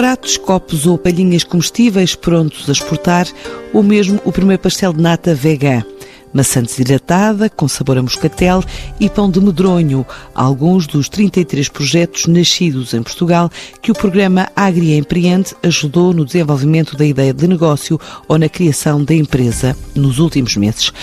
Pratos, copos ou palhinhas comestíveis prontos a exportar, ou mesmo o primeiro pastel de nata vegan. Maçã desidratada, com sabor a moscatel e pão de medronho, alguns dos 33 projetos nascidos em Portugal que o programa Agri Empreende ajudou no desenvolvimento da ideia de negócio ou na criação da empresa nos últimos meses.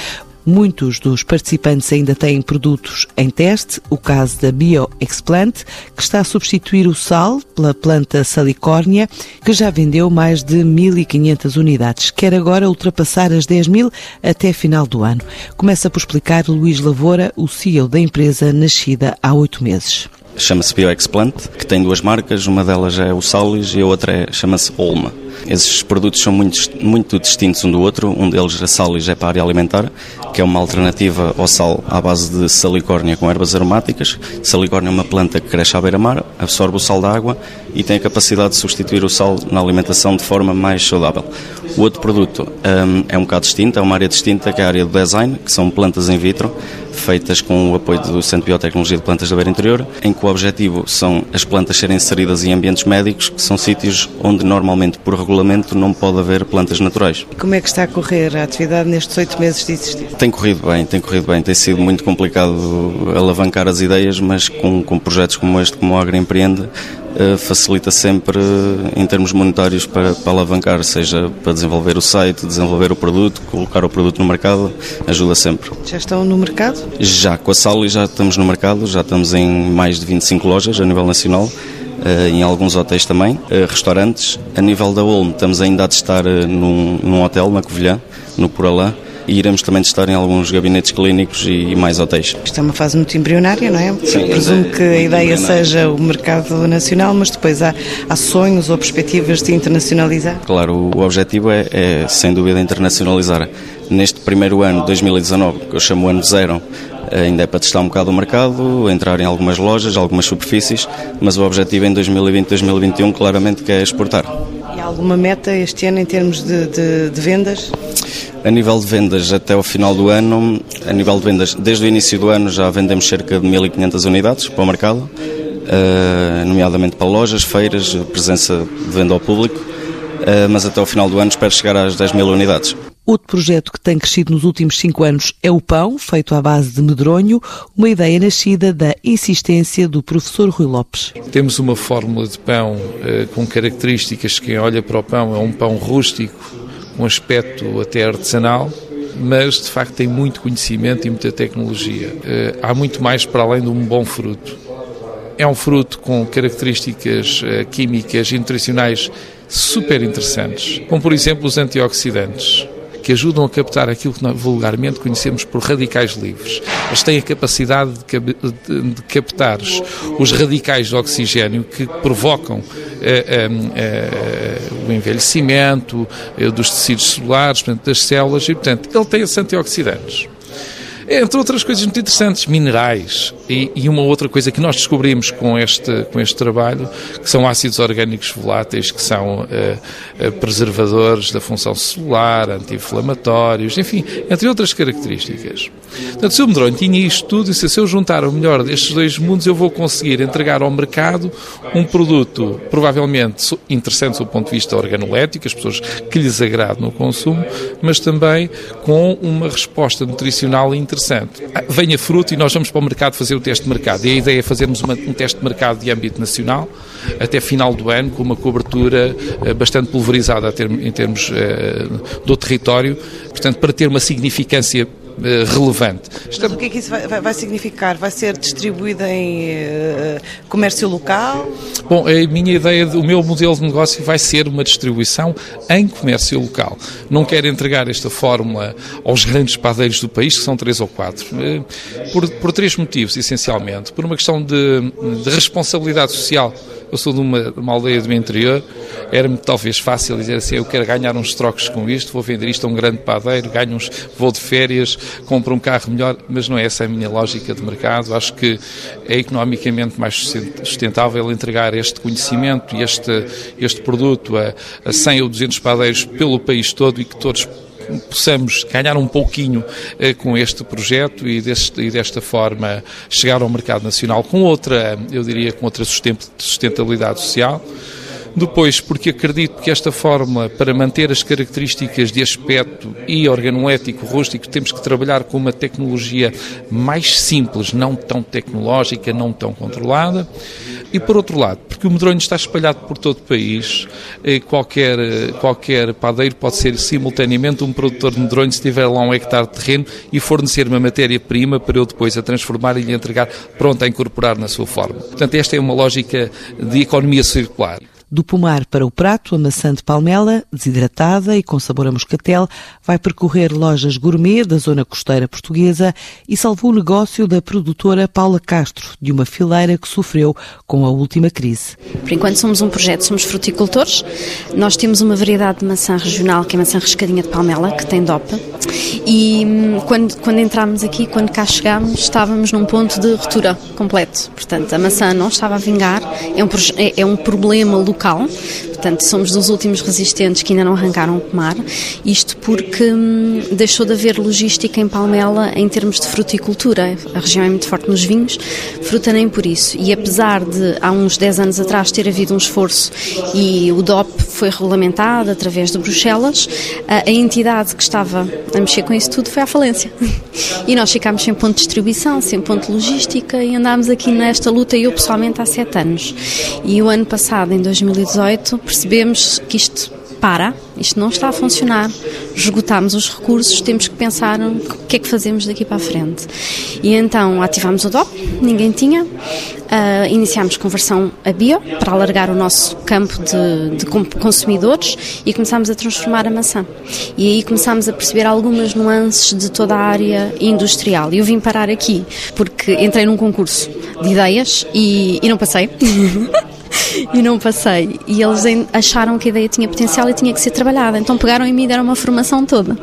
Muitos dos participantes ainda têm produtos em teste, o caso da BioExplant, que está a substituir o sal pela planta salicórnia, que já vendeu mais de 1.500 unidades. Quer agora ultrapassar as 10 mil até final do ano. Começa por explicar Luís Lavoura, o CEO da empresa nascida há oito meses chama-se BioExplant, que tem duas marcas, uma delas é o Salis e a outra é, chama-se Olma. Esses produtos são muito, muito distintos um do outro. Um deles, a Salis, é para a área alimentar, que é uma alternativa ao sal à base de salicórnia com ervas aromáticas. Salicórnia é uma planta que cresce à beira-mar, absorve o sal da água e tem a capacidade de substituir o sal na alimentação de forma mais saudável. O outro produto um, é um bocado distinto, é uma área distinta, que é a área do design, que são plantas in vitro, feitas com o apoio do Centro de Biotecnologia de Plantas da Beira Interior, em que o objetivo são as plantas serem inseridas em ambientes médicos, que são sítios onde normalmente, por regulamento, não pode haver plantas naturais. Como é que está a correr a atividade nestes oito meses de existir? Tem corrido bem, tem corrido bem. Tem sido muito complicado alavancar as ideias, mas com, com projetos como este, como o Agri Empreende, facilita sempre em termos monetários para, para, alavancar, seja para desenvolver o site, desenvolver o produto, colocar o produto no mercado, ajuda sempre. Já estão no mercado? Já, com a Sally já estamos no mercado, já estamos em mais de 25 lojas a nível nacional. Uh, em alguns hotéis também, uh, restaurantes. A nível da Olmo, estamos ainda a testar uh, num, num hotel na Covilhã, no Poralã, e iremos também testar em alguns gabinetes clínicos e, mais hotéis. Isto é uma fase muito embrionária, não é? Sim, Presumo é, que a ideia seja o mercado nacional, mas depois há, há sonhos ou perspectivas de internacionalizar? Claro, o, o objetivo é, é, sem dúvida, internacionalizar. Neste primeiro ano, 2019, que eu chamo ano zero, ainda é para testar um bocado o mercado, entrar em algumas lojas, algumas superfícies, mas o objetivo em 2020, 2021 claramente que é exportar. E há alguma meta este ano em termos de, de, de vendas? A nível de vendas até o final do ano, a nível de vendas, desde o início do ano já vendemos cerca de 1.500 unidades para o mercado, eh, nomeadamente para lojas, feiras, presença de venda ao público, eh, mas até o final do ano espero chegar às 10 mil unidades. Outro projeto que tem crescido nos últimos cinco anos é o pão, feito à base de medronho, uma ideia nascida da insistência do professor Rui Lopes. Temos uma fórmula de pão eh, com características que quem olha para o pão é um pão rústico, um aspecto até artesanal, mas de facto tem muito conhecimento e muita tecnologia. Eh, há muito mais para além de um bom fruto. É um fruto com características eh, químicas e nutricionais super interessantes, como por exemplo os antioxidantes que ajudam a captar aquilo que vulgarmente conhecemos por radicais livres. Eles têm a capacidade de, captar os radicais de oxigênio que provocam eh, eh, eh, o envelhecimento dos tecidos celulares, portanto, das células, e, portanto, ele tem esses antioxidantes. Entre outras coisas muito interessantes, minerais. E, e, uma outra coisa que nós descobrimos com este, com este trabalho, que são ácidos orgânicos voláteis, que são uh, uh, preservadores da função celular, anti-inflamatórios, enfim, entre outras características. Portanto, o medronho tinha isto tudo, e se eu juntar o melhor destes dois mundos, eu vou conseguir entregar ao mercado um produto provavelmente interessante do ponto de vista organolético, as pessoas que lhes agrade no consumo, mas também com uma resposta nutricional interessante interessante. Ah, venha fruto e nós vamos para o mercado fazer o teste de mercado. E a ideia é fazermos uma, um teste de mercado de âmbito nacional até final do ano, com uma cobertura uh, bastante pulverizada em termos uh, do território, portanto, para ter uma significância relevante. Mas o que é que isso vai, vai, significar? Vai ser distribuída em uh, comércio local? Bom, a minha ideia, o meu modelo de negócio vai ser uma distribuição em comércio local. Não quero entregar esta fórmula aos grandes padeiros do país, que são três ou quatro, por, por três motivos, essencialmente. Por uma questão de, de responsabilidade social eu sou de uma, uma aldeia do interior era-me talvez fácil dizer assim, eu quero ganhar uns trocos com isto, vou vender isto a um grande padeiro, ganho uns, vou de férias, compro um carro melhor, mas não é essa a minha lógica de mercado. Acho que é economicamente mais sustentável entregar este conhecimento e este, este produto a, a 100 ou 200 padeiros pelo país todo e que todos possamos ganhar um pouquinho eh, com este projeto e, deste, e, desta forma chegar ao mercado nacional com outra, eu diria, com outra sustentabilidade social. Depois, porque acredito que esta fórmula, para manter as características de aspecto e organoético rústico, temos que trabalhar com uma tecnologia mais simples, não tão tecnológica, não tão controlada. E por outro lado, porque o medronho está espalhado por todo o país, qualquer, qualquer padeiro pode ser simultaneamente um produtor de medronho se tiver lá um hectare de terreno e fornecer uma matéria-prima para eu depois a transformar e lhe entregar pronta a incorporar na sua forma. Portanto, esta é uma lógica de economia circular. Do pomar para o prato, a maçã de palmela, desidratada e com sabor a moscatel, vai percorrer lojas gourmet da zona costeira portuguesa e salvou o negócio da produtora Paula Castro, de uma fileira que sofreu com a última crise. Por enquanto somos um projeto, somos fruticultores. Nós temos uma variedade de maçã regional, que é a maçã rescadinha de palmela, que tem DOPA. E hum, quando, quando entramos aqui, quando cá chegámos, estávamos num ponto de ruptura completo. Portanto, a maçã não estava a vingar, é um, é, é um problema local local, portanto somos dos últimos resistentes que ainda não arrancaram o pomar, isto porque hum, deixou de haver logística em Palmela em termos de fruticultura, a região é muito forte nos vinhos, fruta nem por isso, e apesar de há uns 10 anos atrás ter havido um esforço e o DOP foi regulamentado através de Bruxelas, a, a entidade que estava a mexer com isso tudo foi à falência. E nós ficámos sem ponto de distribuição, sem ponto de logística e andámos aqui nesta luta, eu pessoalmente há sete anos. E o ano passado, em 2000 2018, percebemos que isto para, isto não está a funcionar, esgotámos os recursos, temos que pensar o que é que fazemos daqui para a frente. E então ativámos o DOP, ninguém tinha, uh, iniciámos conversão a bio para alargar o nosso campo de, de consumidores e começámos a transformar a maçã. E aí começámos a perceber algumas nuances de toda a área industrial. E eu vim parar aqui porque entrei num concurso de ideias e, e não passei. e não passei. E eles acharam que a ideia tinha potencial e tinha que ser trabalhada. Então pegaram em mim e deram uma formação toda.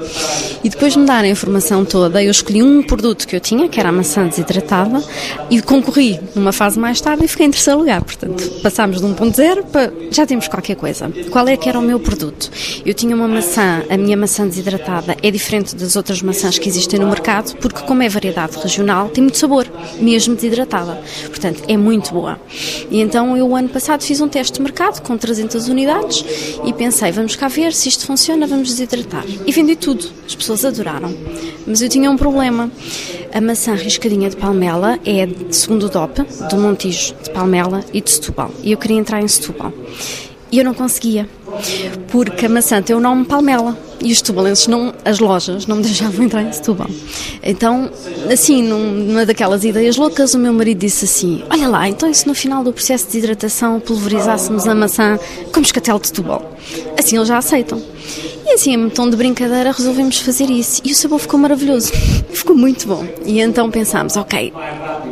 E depois de me darem a formação toda, eu escolhi um produto que eu tinha, que era a maçã desidratada, e concorri numa fase mais tarde e fiquei em terceiro lugar. Portanto, passámos de 1.0 para já temos qualquer coisa. Qual é que era o meu produto? Eu tinha uma maçã, a minha maçã desidratada é diferente das outras maçãs que existem no mercado, porque como é variedade regional, tem muito sabor, mesmo desidratada. Portanto, é muito boa. E então eu, o ano passado, fiz um teste de mercado com 300 unidades e pensei, vamos cá ver se isto funciona, vamos desidratar. E vendi tudo. As pessoas adoraram. Mas eu tinha um problema. A maçã riscadinha de palmela é, segundo o DOP, do Montijo de Palmela e de Setúbal. E eu queria entrar em Setúbal. E eu não conseguia, porque a maçã tem o nome Palmela e os tubalenses, não, as lojas, não me deixavam entrar em Setúbal. Então, assim, numa daquelas ideias loucas, o meu marido disse assim: Olha lá, então e se no final do processo de hidratação pulverizássemos a maçã com moscatel de Setúbal? Assim eles já aceitam. E assim, em tom de brincadeira, resolvemos fazer isso. E o sabor ficou maravilhoso. ficou muito bom. E então pensámos, ok,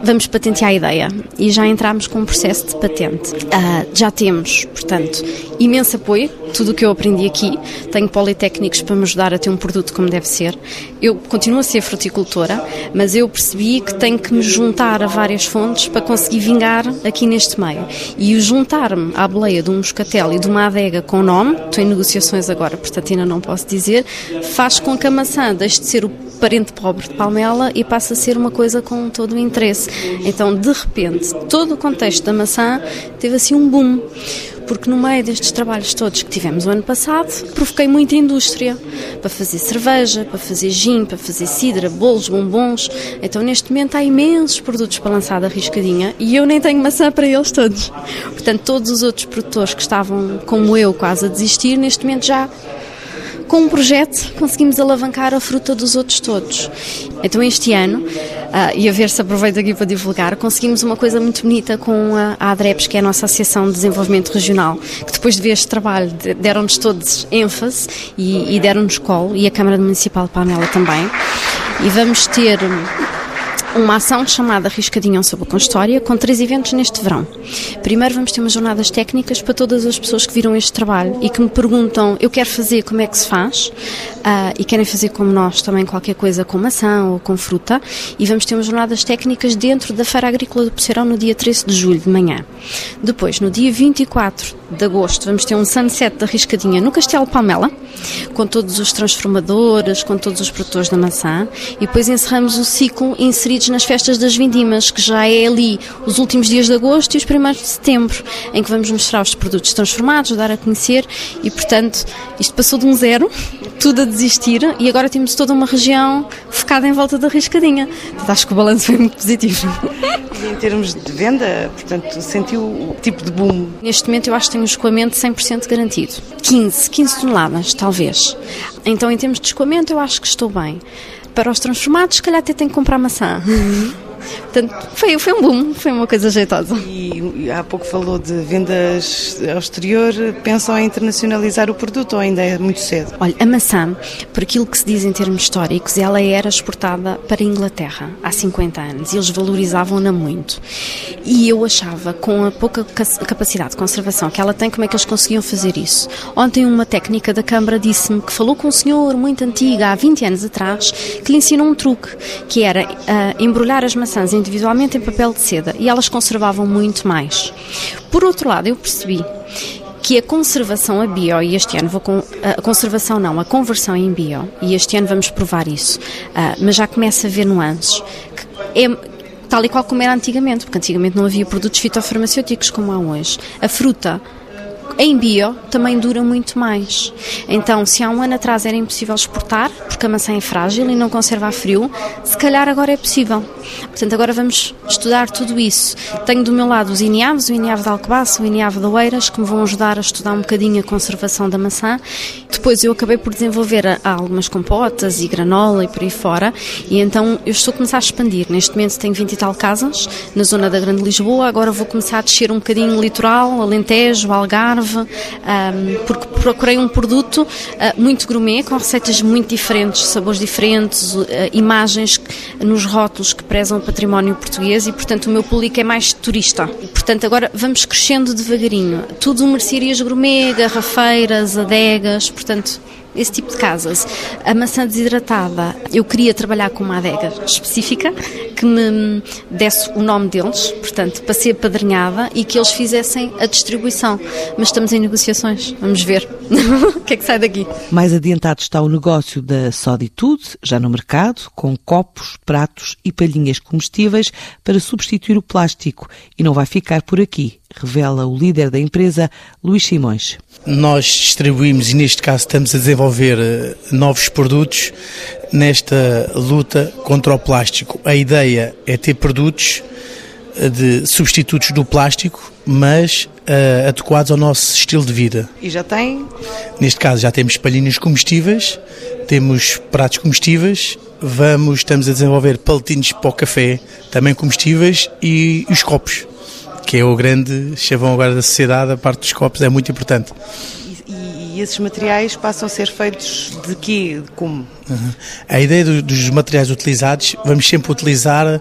vamos patentear a ideia. E já entramos com um processo de patente. Uh, já temos, portanto, imenso apoio. Tudo o que eu aprendi aqui. Tenho politécnicos para me ajudar a ter um produto como deve ser. Eu continuo a ser fruticultora, mas eu percebi que tenho que me juntar a várias fontes para conseguir vingar aqui neste meio. E o juntar-me à boleia de um moscatel e de uma adega com nome, estou em negociações agora, portanto ainda não posso dizer, faz com que a maçã deixe de ser o parente pobre de Palmela e passa a ser uma coisa com todo o interesse. Então, de repente, todo o contexto da maçã teve assim um boom porque no meio destes trabalhos todos que tivemos o ano passado, provoquei muita indústria para fazer cerveja, para fazer gin, para fazer cidra, bolos, bombons. Então, neste momento, há imensos produtos para lançar da riscadinha e eu nem tenho maçã para eles todos. Portanto, todos os outros produtores que estavam, como eu, quase a desistir, neste momento já com um projeto conseguimos alavancar a fruta dos outros todos. Então este ano, uh, e a ver se aproveito aqui para divulgar, conseguimos uma coisa muito bonita com a, a ADREPS, que é a nossa Associação de Desenvolvimento Regional, que depois de ver este trabalho deram-nos todos ênfase e, e deram-nos colo, e a Câmara Municipal de Palmela também. E vamos ter uma ação chamada Riscadinho sobre com História, com três eventos neste verão. Primeiro vamos ter umas jornadas técnicas para todas as pessoas que viram este trabalho e que me perguntam, eu quero fazer, como é que se faz? Uh, e querem fazer como nós também qualquer coisa com maçã ou com fruta. E vamos ter umas jornadas técnicas dentro da Feira Agrícola do Poceirão no dia 13 de julho, de manhã. Depois, no dia 24 de agosto, vamos ter um sunset da Riscadinha no Castelo Palmela, com todos os transformadores, com todos os produtores da maçã. E depois encerramos o ciclo nas festas das vindimas, que já é ali os últimos dias de agosto e os primeiros de setembro, em que vamos mostrar os produtos transformados, dar a conhecer e, portanto, isto passou de um zero, tudo a desistir e agora temos toda uma região focada em volta da riscadinha. Portanto, acho que o balanço foi muito positivo. E em termos de venda, portanto, sentiu o tipo de boom? Neste momento eu acho que tenho um escoamento 100% garantido. 15, 15 toneladas, talvez. Então, em termos de escoamento, eu acho que estou bem. Para os transformados, se calhar até tenho que comprar maçã. Portanto, foi, foi um boom, foi uma coisa jeitosa. E há pouco falou de vendas ao exterior, pensam em internacionalizar o produto ou ainda é muito cedo? Olha, a maçã, por aquilo que se diz em termos históricos, ela era exportada para a Inglaterra há 50 anos e eles valorizavam-na muito. E eu achava, com a pouca capacidade de conservação que ela tem, como é que eles conseguiam fazer isso? Ontem uma técnica da Câmara disse-me que falou com um senhor muito antigo, há 20 anos atrás, que lhe ensinou um truque, que era uh, embrulhar as maçãs individualmente em papel de seda e elas conservavam muito mais. Por outro lado, eu percebi que a conservação a bio, e este ano vou com, a conservação não, a conversão em bio, e este ano vamos provar isso, uh, mas já começa a ver nuances, que é tal e qual como era antigamente, porque antigamente não havia produtos fitofarmacêuticos como há hoje. A fruta em bio também dura muito mais. Então, se há um ano atrás era impossível exportar, porque a maçã é frágil e não conserva a frio, se calhar agora é possível. Portanto, agora vamos estudar tudo isso. Tenho do meu lado os INIAVs, o INIAV de Alcobaça, o INIAV de Oeiras, que me vão ajudar a estudar um bocadinho a conservação da maçã. Depois eu acabei por desenvolver algumas compotas e granola e por aí fora, e então eu estou a começar a expandir. Neste momento tenho 20 e tal casas na zona da Grande Lisboa, agora vou começar a descer um bocadinho o litoral, Alentejo, Algarve, um, porque procurei um produto uh, muito gourmet, com receitas muito diferentes, sabores diferentes, uh, imagens nos rótulos que prezam o património português e, portanto, o meu público é mais turista. Portanto, agora vamos crescendo devagarinho. Tudo mercearias gourmet, garrafeiras, adegas, portanto, esse tipo de casas. A maçã desidratada, eu queria trabalhar com uma adega específica que me desse o nome deles, portanto, para ser padrinhada e que eles fizessem a distribuição. Mas estamos em negociações, vamos ver o que é que sai daqui. Mais adiantado está o negócio da Soditude, já no mercado, com copos, pratos e palhinhas comestíveis para substituir o plástico. E não vai ficar por aqui revela o líder da empresa, Luís Simões. Nós distribuímos e neste caso estamos a desenvolver eh, novos produtos nesta luta contra o plástico. A ideia é ter produtos eh, de substitutos do plástico, mas uh, adequados ao nosso estilo de vida. E já tem? Neste caso já temos palhinhas comestíveis, temos pratos comestíveis, vamos, estamos a desenvolver paletinhos para o café, também comestíveis e os copos que é o grande chavão agora da sociedade, a parte dos copos é muito importante. E, e esses materiais passam a ser feitos de quê? Como? A ideia do, dos materiais utilizados, vamos sempre utilizar, uh,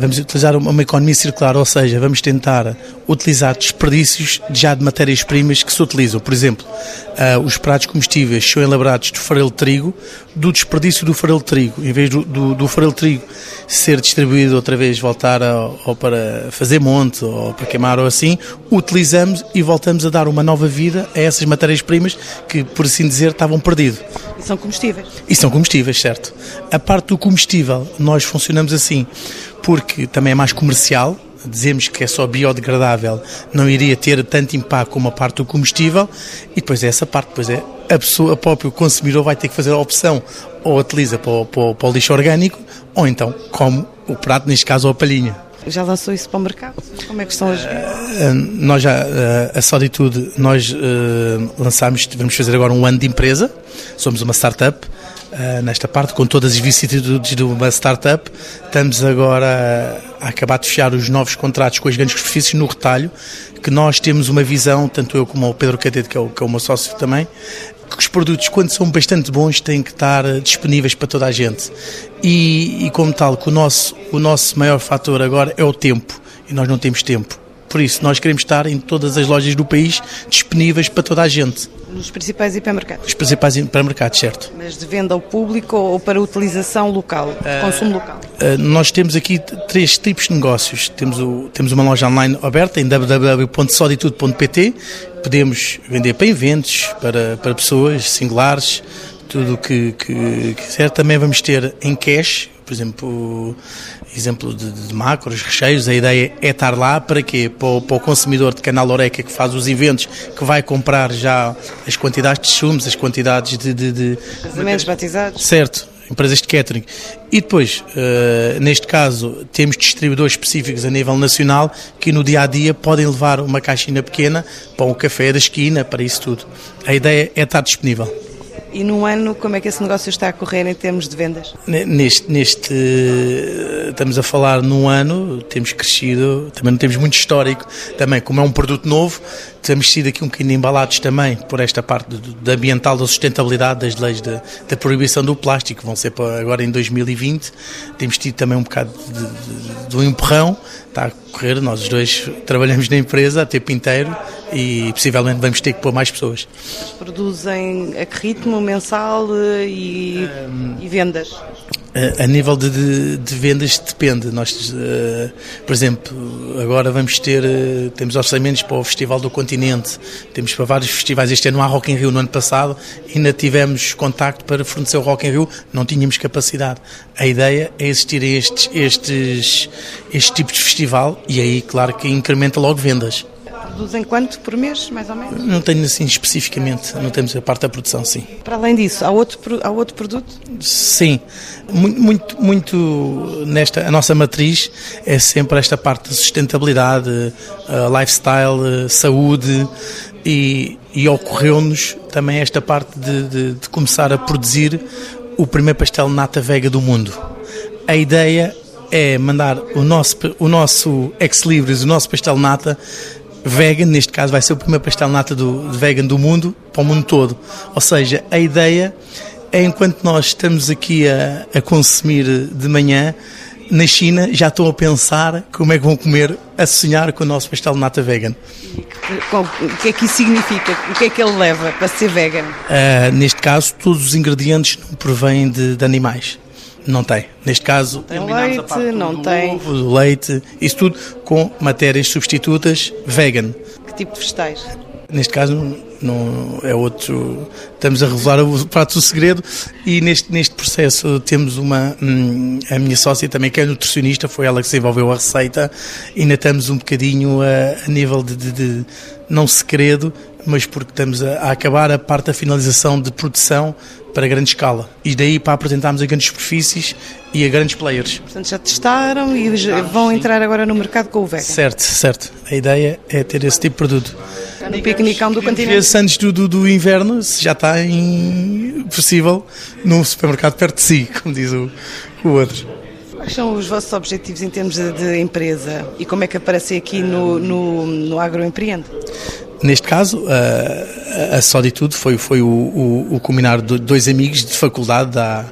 vamos utilizar uma, economia circular, ou seja, vamos tentar utilizar desperdícios já de matérias-primas que se utilizam. Por exemplo, uh, os pratos comestíveis são elaborados de farelo de trigo, do desperdício do farelo de trigo, em vez do, do, do farelo de trigo ser distribuído outra vez, voltar a, ou para fazer monte ou para queimar ou assim, utilizamos e voltamos a dar uma nova vida a essas matérias-primas que, por assim dizer, estavam perdidas. E são combustíveis? E são combustíveis, certo. A parte do combustível, nós funcionamos assim, porque também é mais comercial, dizemos que é só biodegradável, não iria ter tanto impacto como a parte do combustível, e depois é essa parte, depois é a pessoa, a próprio consumidor vai ter que fazer a opção, ou utiliza para o, para o, para o lixo orgânico, ou então come o prato, neste caso, ou a palhinha. Já lançou isso para o mercado? Como é que estão as... Uh, nós já, uh, a Solitude, nós uh, lançámos, vamos fazer agora um ano de empresa, somos uma startup, uh, nesta parte, com todas as vicissitudes de uma startup. Estamos agora a acabar de fechar os novos contratos com as grandes superfícies no retalho, que nós temos uma visão, tanto eu como o Pedro Cadete, que é o, que é o meu sócio também, que os produtos, quando são bastante bons, têm que estar disponíveis para toda a gente. E, e como tal, que o nosso, o nosso maior fator agora é o tempo, e nós não temos tempo. Por isso, nós queremos estar em todas as lojas do país disponíveis para toda a gente. Nos principais hipermercados? Os principais hipermercados, certo. Mas de venda ao público ou para utilização local, uh, consumo local? Uh, nós temos aqui três tipos de negócios. Temos, o, temos uma loja online aberta em www.soditude.pt. Podemos vender para eventos, para, para pessoas singulares, tudo o que, que quiser. Também vamos ter em cash, por exemplo, exemplo de, de, macros, recheios, a ideia é estar lá para quê? Para o, para o, consumidor de canal Oreca que faz os eventos, que vai comprar já as quantidades de chumos, as quantidades de... de, de Casamentos batizados. Certo, empresas de catering. E depois, uh, neste caso, temos distribuidores específicos a nível nacional que no dia a dia podem levar uma caixinha pequena para um café da esquina, para isso tudo. A ideia é estar disponível. E num ano, como é que esse negócio está a correr em termos de vendas? Neste, neste estamos a falar num ano, temos crescido, também não temos muito histórico, também como é um produto novo, temos sido aqui um bocadinho embalados também por esta parte da ambiental, da sustentabilidade, das leis da, da proibição do plástico, vão ser para agora em 2020, temos tido também um bocado de, de, de um empurrão, está a correr, nós os dois trabalhamos na empresa a tempo inteiro e possivelmente vamos ter que pôr mais pessoas. Produzem a que ritmo mensal eh, e, um, e vendas? A, nível de, de, de, vendas depende. Nós, uh, por exemplo, agora vamos ter, uh, temos orçamentos para o Festival do Continente, temos para vários festivais. Este ano há Rock in Rio, no ano passado ainda tivemos contacto para fornecer o Rock in Rio, não tínhamos capacidade. A ideia é existir estes, estes, este tipo de festival e aí, claro, que incrementa logo vendas. Produzem quanto por mês, mais ou menos? Não tenho assim especificamente, não temos a parte da produção, sim. Para além disso, há outro, há outro produto? Sim, muito, muito, muito nesta, a nossa matriz é sempre esta parte de sustentabilidade, uh, lifestyle, uh, saúde e, e ocorreu-nos também esta parte de, de, de começar a produzir o primeiro pastel nata vega do mundo. A ideia é mandar o nosso, o nosso ex-libris, o nosso pastel nata, vegan, neste caso vai ser o primeiro pastel nata do, vegan do mundo, para o mundo todo. Ou seja, a ideia é enquanto nós estamos aqui a, a consumir de manhã, na China já estão a pensar como é que vão comer, a sonhar com o nosso pastel de nata vegan. O que é que isso significa? O que é que ele leva para ser vegan? Uh, neste caso, todos os ingredientes não provêm de, de animais. Não tem. Neste caso, tem leite, não tem. Ovo, leite, isso tudo com matérias substitutas vegan. Que tipo de vegetais? Neste caso, não, é outro. Estamos a revelar o prato do segredo e neste, neste processo temos uma. Hum, a minha sócia também, que é nutricionista, foi ela que desenvolveu a receita. Ainda estamos um bocadinho a, a nível de, de, de, não segredo, mas porque estamos a, a acabar a parte da finalização de produção para grande escala. E daí para apresentarmos a grandes superfícies e a grandes players. Portanto, já testaram e vão entrar agora no mercado com o vegan. Certo, certo. A ideia é ter esse tipo de produto. Está no piquenicão do continente. Antes do, do, do, inverno, se já está em, possível num supermercado perto de si, como diz o, o outro. Quais são os vossos objetivos em termos de, de empresa e como é que aparecem aqui no, no, no Agroempreende? Neste caso, a, a Soditude foi, foi o, o, o combinar de dois amigos de faculdade da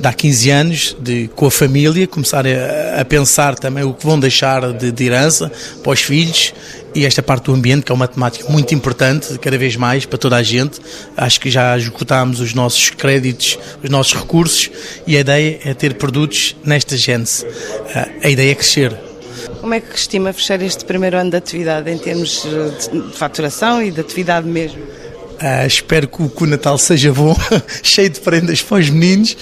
de há 15 anos, de, com a família, começar a, a pensar também o que vão deixar de, de, herança para os filhos e esta parte do ambiente, que é uma temática muito importante, cada vez mais, para toda a gente. Acho que já esgotámos os nossos créditos, os nossos recursos e a ideia é ter produtos nesta gênese. A ideia é crescer como é que estima fechar este primeiro ano de atividade em termos de faturação e de atividade mesmo? Uh, espero que o, que o, Natal seja bom, cheio de prendas para os meninos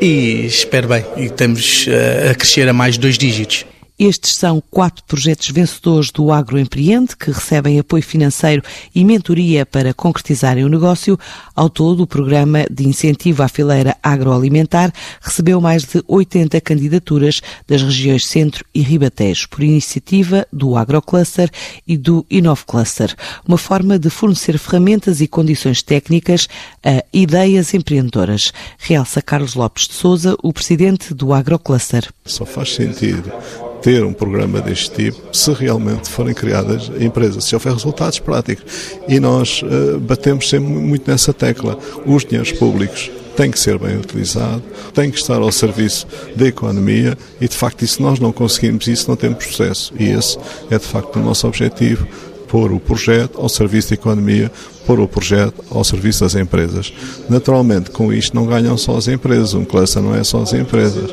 e espero bem. E estamos uh, a crescer a mais dois dígitos. Estes são quatro projetos vencedores do Agroempreende, que recebem apoio financeiro e mentoria para concretizarem o negócio. Ao todo, o programa de incentivo à fileira agroalimentar recebeu mais de 80 candidaturas das regiões Centro e Ribatejo, por iniciativa do Agrocluster e do Inovcluster, uma forma de fornecer ferramentas e condições técnicas a ideias empreendedoras. Realça Carlos Lopes de Souza, o presidente do Agrocluster. Só faz sentido ter um programa deste tipo se realmente forem criadas empresas, se houver resultados práticos. E nós uh, batemos sempre muito nessa tecla. Os dinheiros públicos têm que ser bem utilizados, têm que estar ao serviço da economia e, de facto, se nós não conseguimos isso, não temos processo. E esse é, de facto, o nosso objetivo pôr o projeto ao serviço da economia, pôr o projeto ao serviço das empresas. Naturalmente, com isto não ganham só as empresas, um cluster não é só as empresas.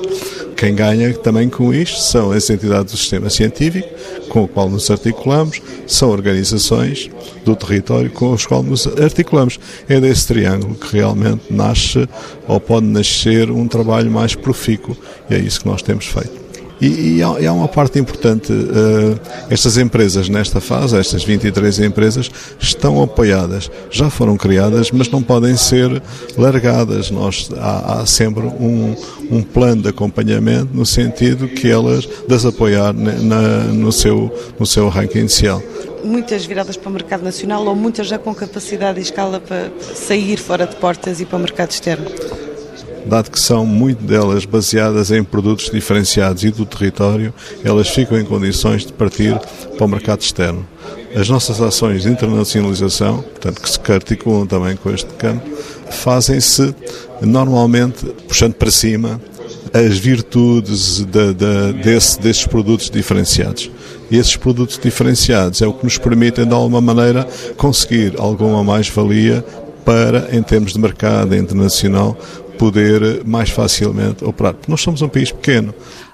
Quem ganha também com isto são as entidades do sistema científico, com o qual nos articulamos, são organizações do território com os quais nos articulamos. É desse triângulo que realmente nasce ou pode nascer um trabalho mais profícuo e é isso que nós temos feito. E, e, há, e, há, uma parte importante, uh, estas empresas nesta fase, estas 23 empresas, estão apoiadas, já foram criadas, mas não podem ser largadas. Nós, há, há sempre um, um, plano de acompanhamento no sentido que elas das apoiar na, no, seu, no seu ranking inicial muitas viradas para o mercado nacional ou muitas já com capacidade e escala para sair fora de portas e para o mercado externo? Dado que são muito delas baseadas em produtos diferenciados e do território, elas ficam em condições de partir para o mercado externo. As nossas ações de internacionalização, portanto, que se articulam também com este campo, fazem-se normalmente puxando para cima as virtudes de, de, desse, desses produtos diferenciados. E esses produtos diferenciados é o que nos permitem, de alguma maneira, conseguir alguma mais-valia para, em termos de mercado internacional, poder mais facilmente operar. Porque nós somos um país pequeno.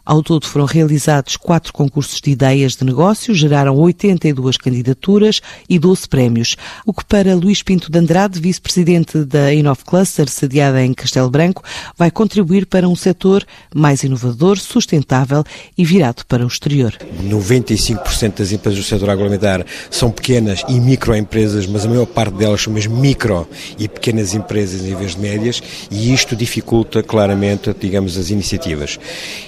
Ao todo foram realizados quatro concursos de ideias de negócio, geraram 82 candidaturas e 12 prémios, o que para Luís Pinto de Andrade, vice-presidente da Inov Cluster, sediada em Castelo Branco, vai contribuir para um setor mais inovador, sustentável e virado para o exterior. 95% das empresas do setor agroalimentar são pequenas e microempresas, mas a maior parte delas são mesmo micro e pequenas empresas em vez de médias, e isto dificulta claramente, digamos, as iniciativas.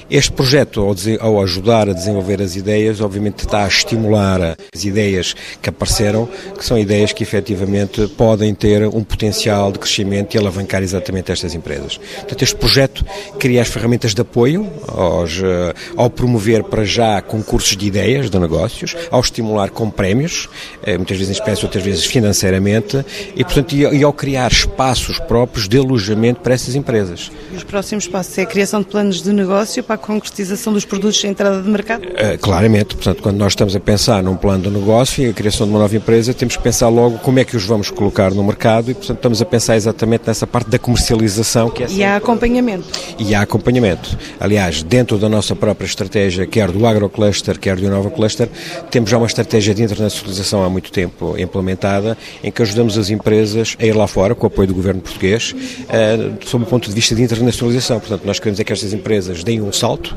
Este ao, ao, ajudar a desenvolver as ideias, obviamente está a estimular as ideias que apareceram, que são ideias que efetivamente podem ter um potencial de crescimento e alavancar exatamente estas empresas. Portanto, este projeto cria as ferramentas de apoio aos, eh, ao promover para já concursos de ideias de negócios, ao estimular com prémios, eh, muitas vezes em espécie, outras vezes financeiramente, e, portanto, e ao criar espaços próprios de alojamento para essas empresas. Os próximos passos é a criação de planos de negócio para a concretização dos produtos em entrada de mercado? Uh, claramente, portanto, quando nós estamos a pensar num plano de negócio e a criação de uma nova empresa, temos que pensar logo como é que os vamos colocar no mercado e, portanto, estamos a pensar exatamente nessa parte da comercialização. Que é e há acompanhamento. E há acompanhamento. Aliás, dentro da nossa própria estratégia, quer do AgroCluster, quer do Nova Cluster, temos já uma estratégia de internacionalização há muito tempo implementada, em que ajudamos as empresas a ir lá fora, com o apoio do governo português, uh, sob o ponto de vista de internacionalização. Portanto, nós queremos é que estas empresas deem um salto,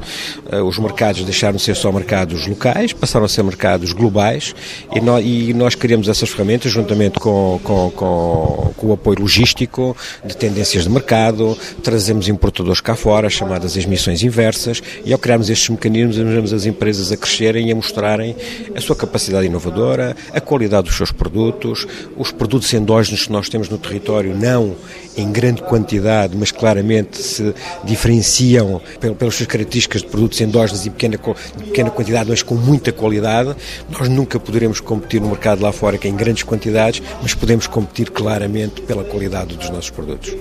os mercados deixaram de ser só mercados locais, passaram a ser mercados globais e nós, e nós criamos essas ferramentas juntamente com, com, com, com, o apoio logístico de tendências de mercado, trazemos importadores cá fora, chamadas as missões inversas, e ao criarmos estes mecanismos, ajudamos as empresas a crescerem e a mostrarem a sua capacidade inovadora, a qualidade dos seus produtos, os produtos endógenos que nós temos no território, não em grande quantidade, mas claramente se diferenciam pelas suas características de produtos endógenos e pequena, pequena quantidade, mas com muita qualidade. Nós nunca poderemos competir no mercado lá fora que é em grandes quantidades, mas podemos competir claramente pela qualidade dos nossos produtos.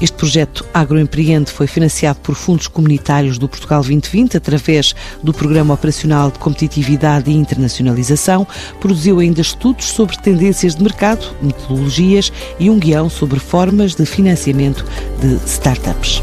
Este projeto Agroempreende foi financiado por fundos comunitários do Portugal 2020 através do Programa Operacional de Competitividade e Internacionalização. Produziu ainda estudos sobre tendências de mercado, metodologias e um guião sobre formas de financiamento de startups.